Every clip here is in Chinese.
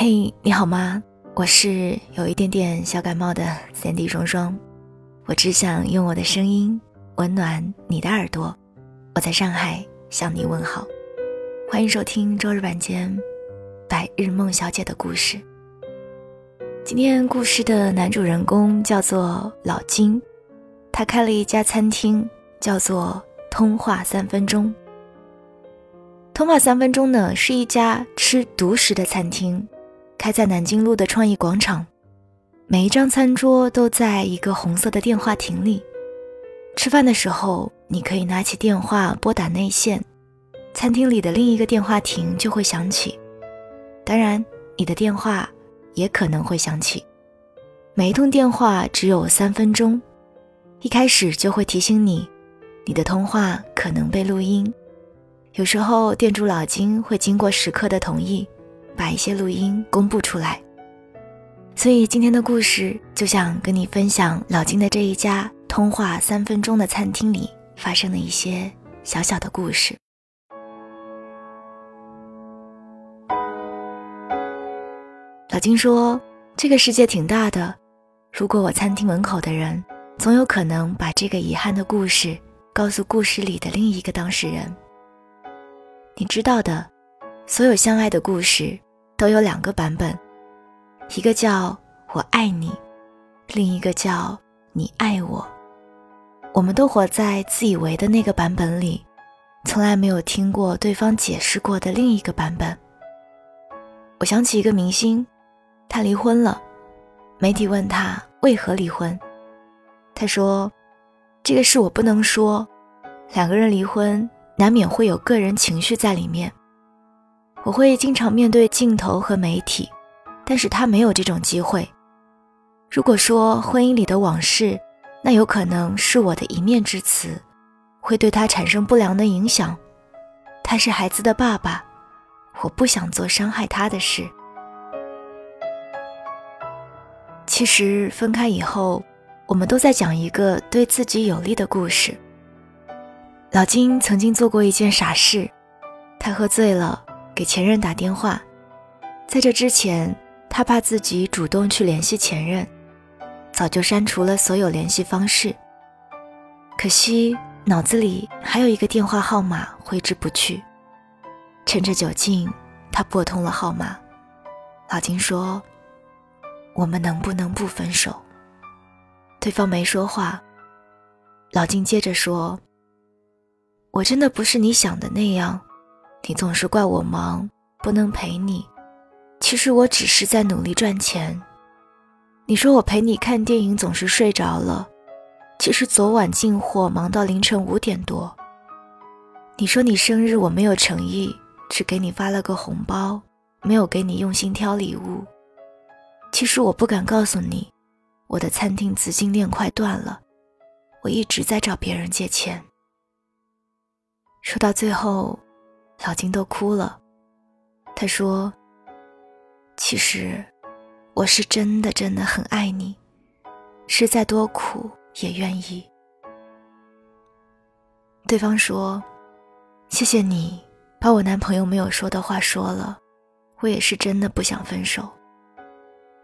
嘿，你好吗？我是有一点点小感冒的 Sandy 双双，我只想用我的声音温暖你的耳朵。我在上海向你问好，欢迎收听周日晚间《白日梦小姐的故事》。今天故事的男主人公叫做老金，他开了一家餐厅，叫做“通话三分钟”。通话三分钟呢，是一家吃独食的餐厅。开在南京路的创意广场，每一张餐桌都在一个红色的电话亭里。吃饭的时候，你可以拿起电话拨打内线，餐厅里的另一个电话亭就会响起。当然，你的电话也可能会响起。每一通电话只有三分钟，一开始就会提醒你，你的通话可能被录音。有时候，店主老金会经过食客的同意。把一些录音公布出来，所以今天的故事就想跟你分享老金的这一家通话三分钟的餐厅里发生的一些小小的故事。老金说：“这个世界挺大的，如果我餐厅门口的人，总有可能把这个遗憾的故事告诉故事里的另一个当事人。你知道的，所有相爱的故事。”都有两个版本，一个叫我爱你，另一个叫你爱我。我们都活在自以为的那个版本里，从来没有听过对方解释过的另一个版本。我想起一个明星，他离婚了，媒体问他为何离婚，他说：“这个事我不能说，两个人离婚难免会有个人情绪在里面。”我会经常面对镜头和媒体，但是他没有这种机会。如果说婚姻里的往事，那有可能是我的一面之词，会对他产生不良的影响。他是孩子的爸爸，我不想做伤害他的事。其实分开以后，我们都在讲一个对自己有利的故事。老金曾经做过一件傻事，他喝醉了。给前任打电话，在这之前，他怕自己主动去联系前任，早就删除了所有联系方式。可惜脑子里还有一个电话号码挥之不去。趁着酒劲，他拨通了号码。老金说：“我们能不能不分手？”对方没说话。老金接着说：“我真的不是你想的那样。”你总是怪我忙，不能陪你。其实我只是在努力赚钱。你说我陪你看电影总是睡着了，其实昨晚进货忙到凌晨五点多。你说你生日我没有诚意，只给你发了个红包，没有给你用心挑礼物。其实我不敢告诉你，我的餐厅资金链快断了，我一直在找别人借钱。说到最后。老金都哭了，他说：“其实，我是真的真的很爱你，是再多苦也愿意。”对方说：“谢谢你把我男朋友没有说的话说了，我也是真的不想分手，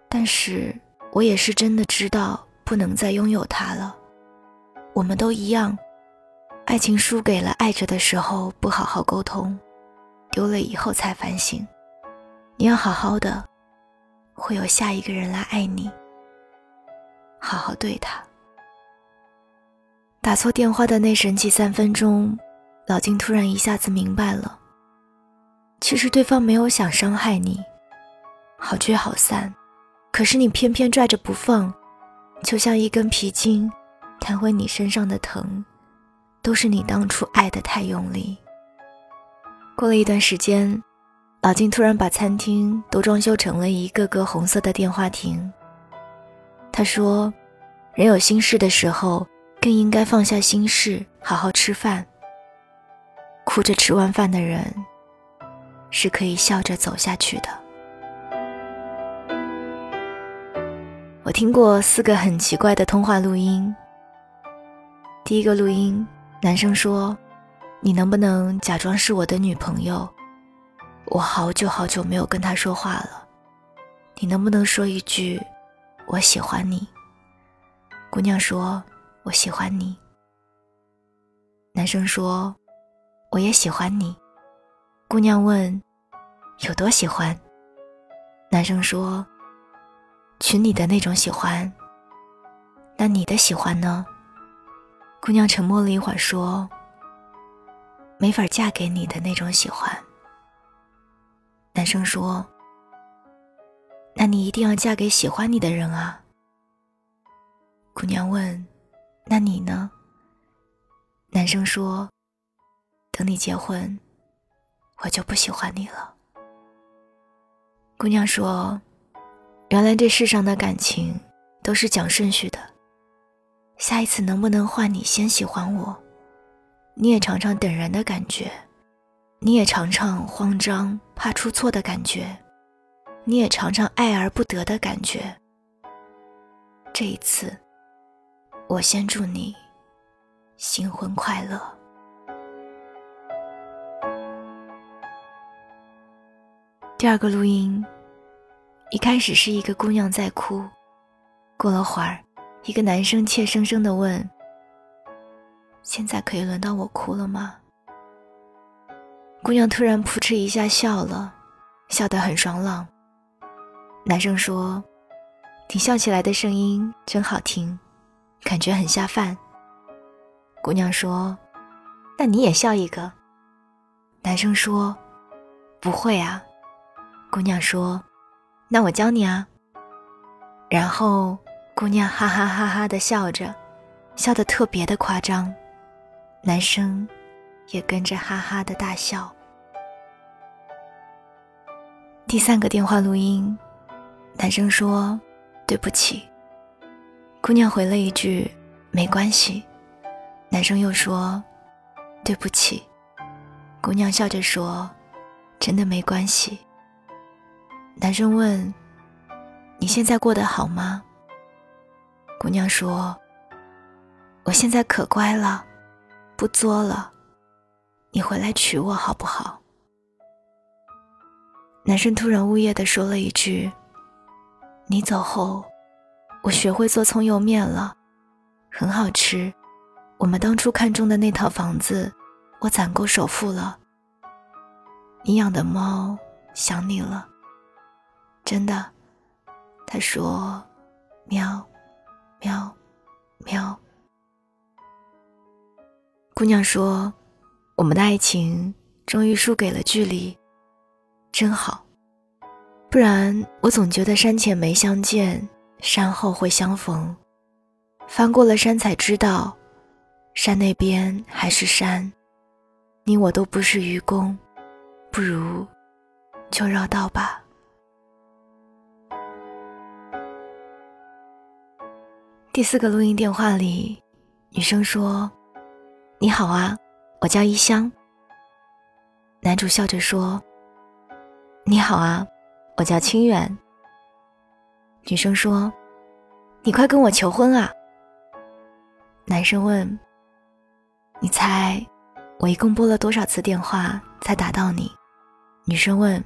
但是我也是真的知道不能再拥有他了。我们都一样。”爱情输给了爱着的时候不好好沟通，丢了以后才反省。你要好好的，会有下一个人来爱你。好好对他。打错电话的那神奇三分钟，老金突然一下子明白了，其实对方没有想伤害你，好聚好散，可是你偏偏拽着不放，就像一根皮筋，弹回你身上的疼。都是你当初爱的太用力。过了一段时间，老金突然把餐厅都装修成了一个个红色的电话亭。他说：“人有心事的时候，更应该放下心事，好好吃饭。哭着吃完饭的人，是可以笑着走下去的。”我听过四个很奇怪的通话录音。第一个录音。男生说：“你能不能假装是我的女朋友？我好久好久没有跟他说话了，你能不能说一句‘我喜欢你’？”姑娘说：“我喜欢你。”男生说：“我也喜欢你。”姑娘问：“有多喜欢？”男生说：“娶你的那种喜欢。”那你的喜欢呢？姑娘沉默了一会儿，说：“没法嫁给你的那种喜欢。”男生说：“那你一定要嫁给喜欢你的人啊。”姑娘问：“那你呢？”男生说：“等你结婚，我就不喜欢你了。”姑娘说：“原来这世上的感情都是讲顺序。下一次能不能换你先喜欢我？你也尝尝等人的感觉，你也尝尝慌张怕出错的感觉，你也尝尝爱而不得的感觉。这一次，我先祝你。”新婚快乐。第二个录音，一开始是一个姑娘在哭，过了会儿，一个男生怯生生的问：“现在可以轮到我哭了吗？”姑娘突然扑哧一下笑了，笑得很爽朗。男生说：“你笑起来的声音真好听，感觉很下饭。”姑娘说：“那你也笑一个。”男生说：“不会啊。”姑娘说：“那我教你啊。”然后姑娘哈哈哈哈的笑着，笑得特别的夸张，男生也跟着哈哈的大笑。第三个电话录音，男生说：“对不起。”姑娘回了一句：“没关系。”男生又说：“对不起。”姑娘笑着说：“真的没关系。”男生问：“你现在过得好吗？”姑娘说：“我现在可乖了，不作了。你回来娶我好不好？”男生突然呜咽的说了一句：“你走后，我学会做葱油面了，很好吃。”我们当初看中的那套房子，我攒够首付了。你养的猫想你了，真的。他说：“喵，喵，喵。”姑娘说：“我们的爱情终于输给了距离，真好。不然我总觉得山前没相见，山后会相逢。翻过了山才知道。”山那边还是山，你我都不是愚公，不如就绕道吧。第四个录音电话里，女生说：“你好啊，我叫一香。”男主笑着说：“你好啊，我叫清远。”女生说：“你快跟我求婚啊！”男生问。你猜，我一共拨了多少次电话才打到你？女生问：“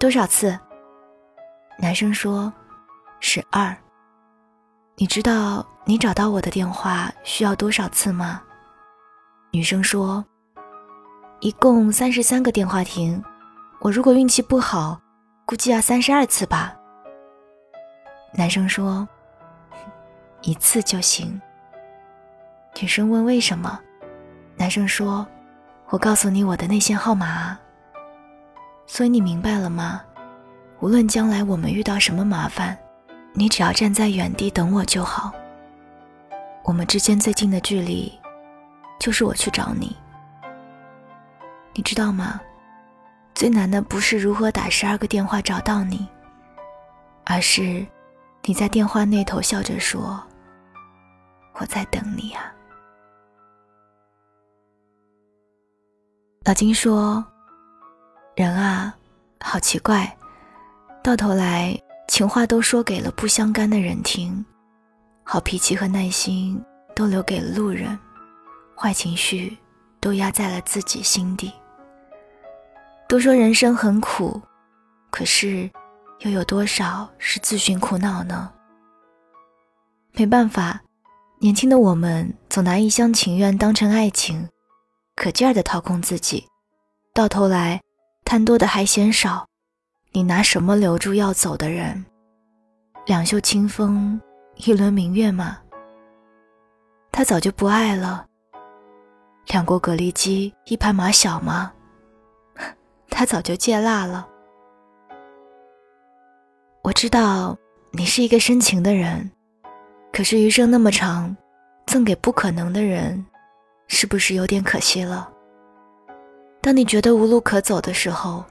多少次？”男生说：“十二。”你知道你找到我的电话需要多少次吗？女生说：“一共三十三个电话亭，我如果运气不好，估计要三十二次吧。”男生说：“一次就行。”女生问：“为什么？”男生说：“我告诉你我的内线号码，所以你明白了吗？无论将来我们遇到什么麻烦，你只要站在原地等我就好。我们之间最近的距离，就是我去找你。你知道吗？最难的不是如何打十二个电话找到你，而是你在电话那头笑着说：‘我在等你啊。’”老金说：“人啊，好奇怪，到头来情话都说给了不相干的人听，好脾气和耐心都留给了路人，坏情绪都压在了自己心底。都说人生很苦，可是又有多少是自寻苦恼呢？没办法，年轻的我们总拿一厢情愿当成爱情，可劲儿的掏空自己，到头来贪多的还嫌少。你拿什么留住要走的人？两袖清风，一轮明月吗？他早就不爱了。两锅蛤蜊鸡，一盘马小吗？他早就戒辣了。我知道你是一个深情的人，可是余生那么长，赠给不可能的人，是不是有点可惜了？当你觉得无路可走的时候，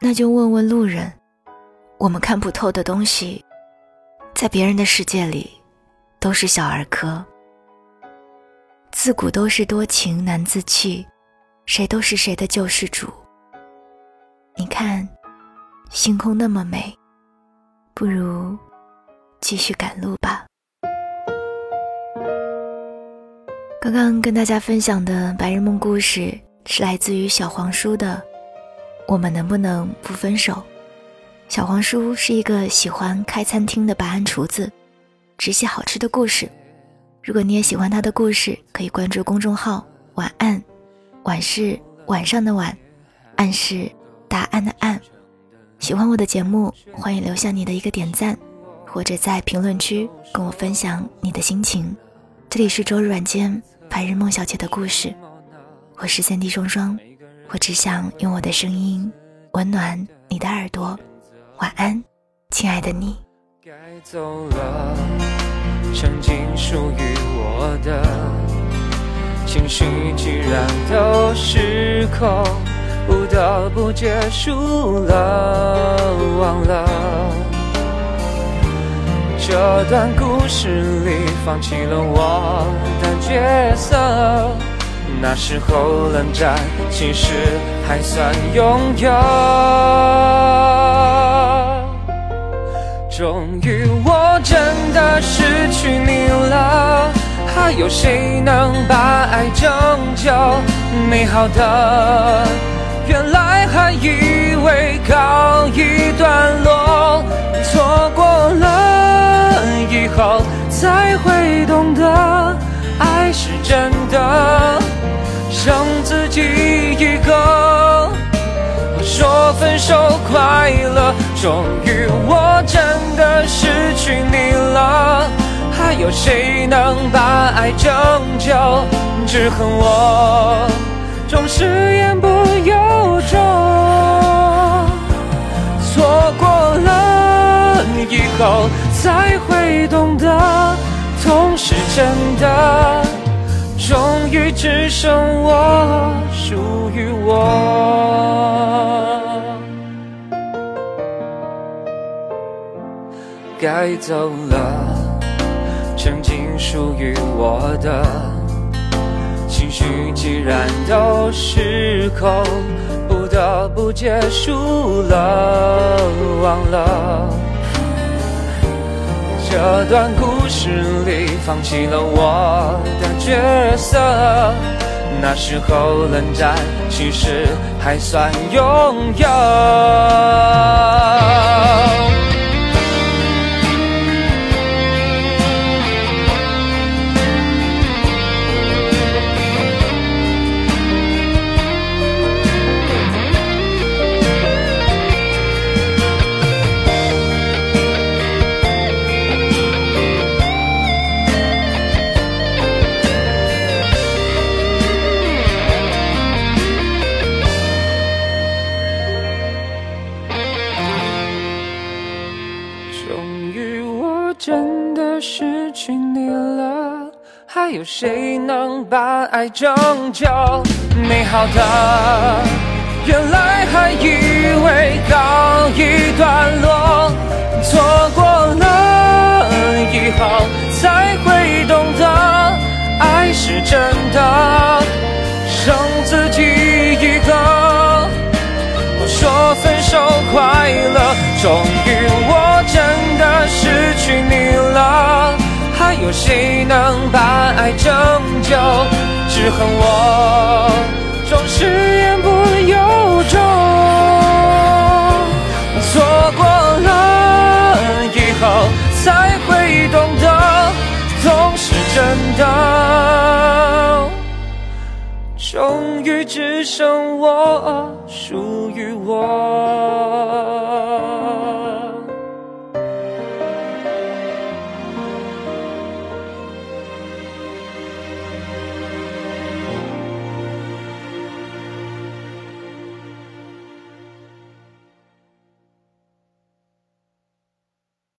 那就问问路人。我们看不透的东西，在别人的世界里，都是小儿科。自古都是多情难自弃，谁都是谁的救世主。你看，星空那么美，不如继续赶路吧。刚刚跟大家分享的白日梦故事是来自于小黄书的《我们能不能不分手》。小黄书是一个喜欢开餐厅的白安厨子，只写好吃的故事。如果你也喜欢他的故事，可以关注公众号“晚安”，晚是晚上的晚，暗是答案的暗。喜欢我的节目，欢迎留下你的一个点赞，或者在评论区跟我分享你的心情。这里是周日晚间白日梦小姐的故事，我是三 D 双双，我只想用我的声音温暖你的耳朵。晚安，亲爱的你。该走了曾经属于我的情绪，既然都失控，不得不结束了，忘了这段故事里放弃了我的角色。那时候冷战，其实还算拥有。终于，我真的失去你了，还有谁能把爱拯救？美好的，原来还以为告一段落，错过了以后才会懂得，说分手快乐，终于我真的失去你了，还有谁能把爱拯救？只恨我总是言不由衷，错过了以后才会懂得，痛是真的，终于只剩我属于我。该走了，曾经属于我的情绪，既然都失控，不得不结束了，忘了这段故事里放弃了我的角色。那时候冷战，其实还算拥有。有谁能把爱拯救？美好的，原来还以为告一段落，错过有谁能把爱拯救只恨我总是言不由衷错过了以后才会懂得痛是真的终于只剩我属于我。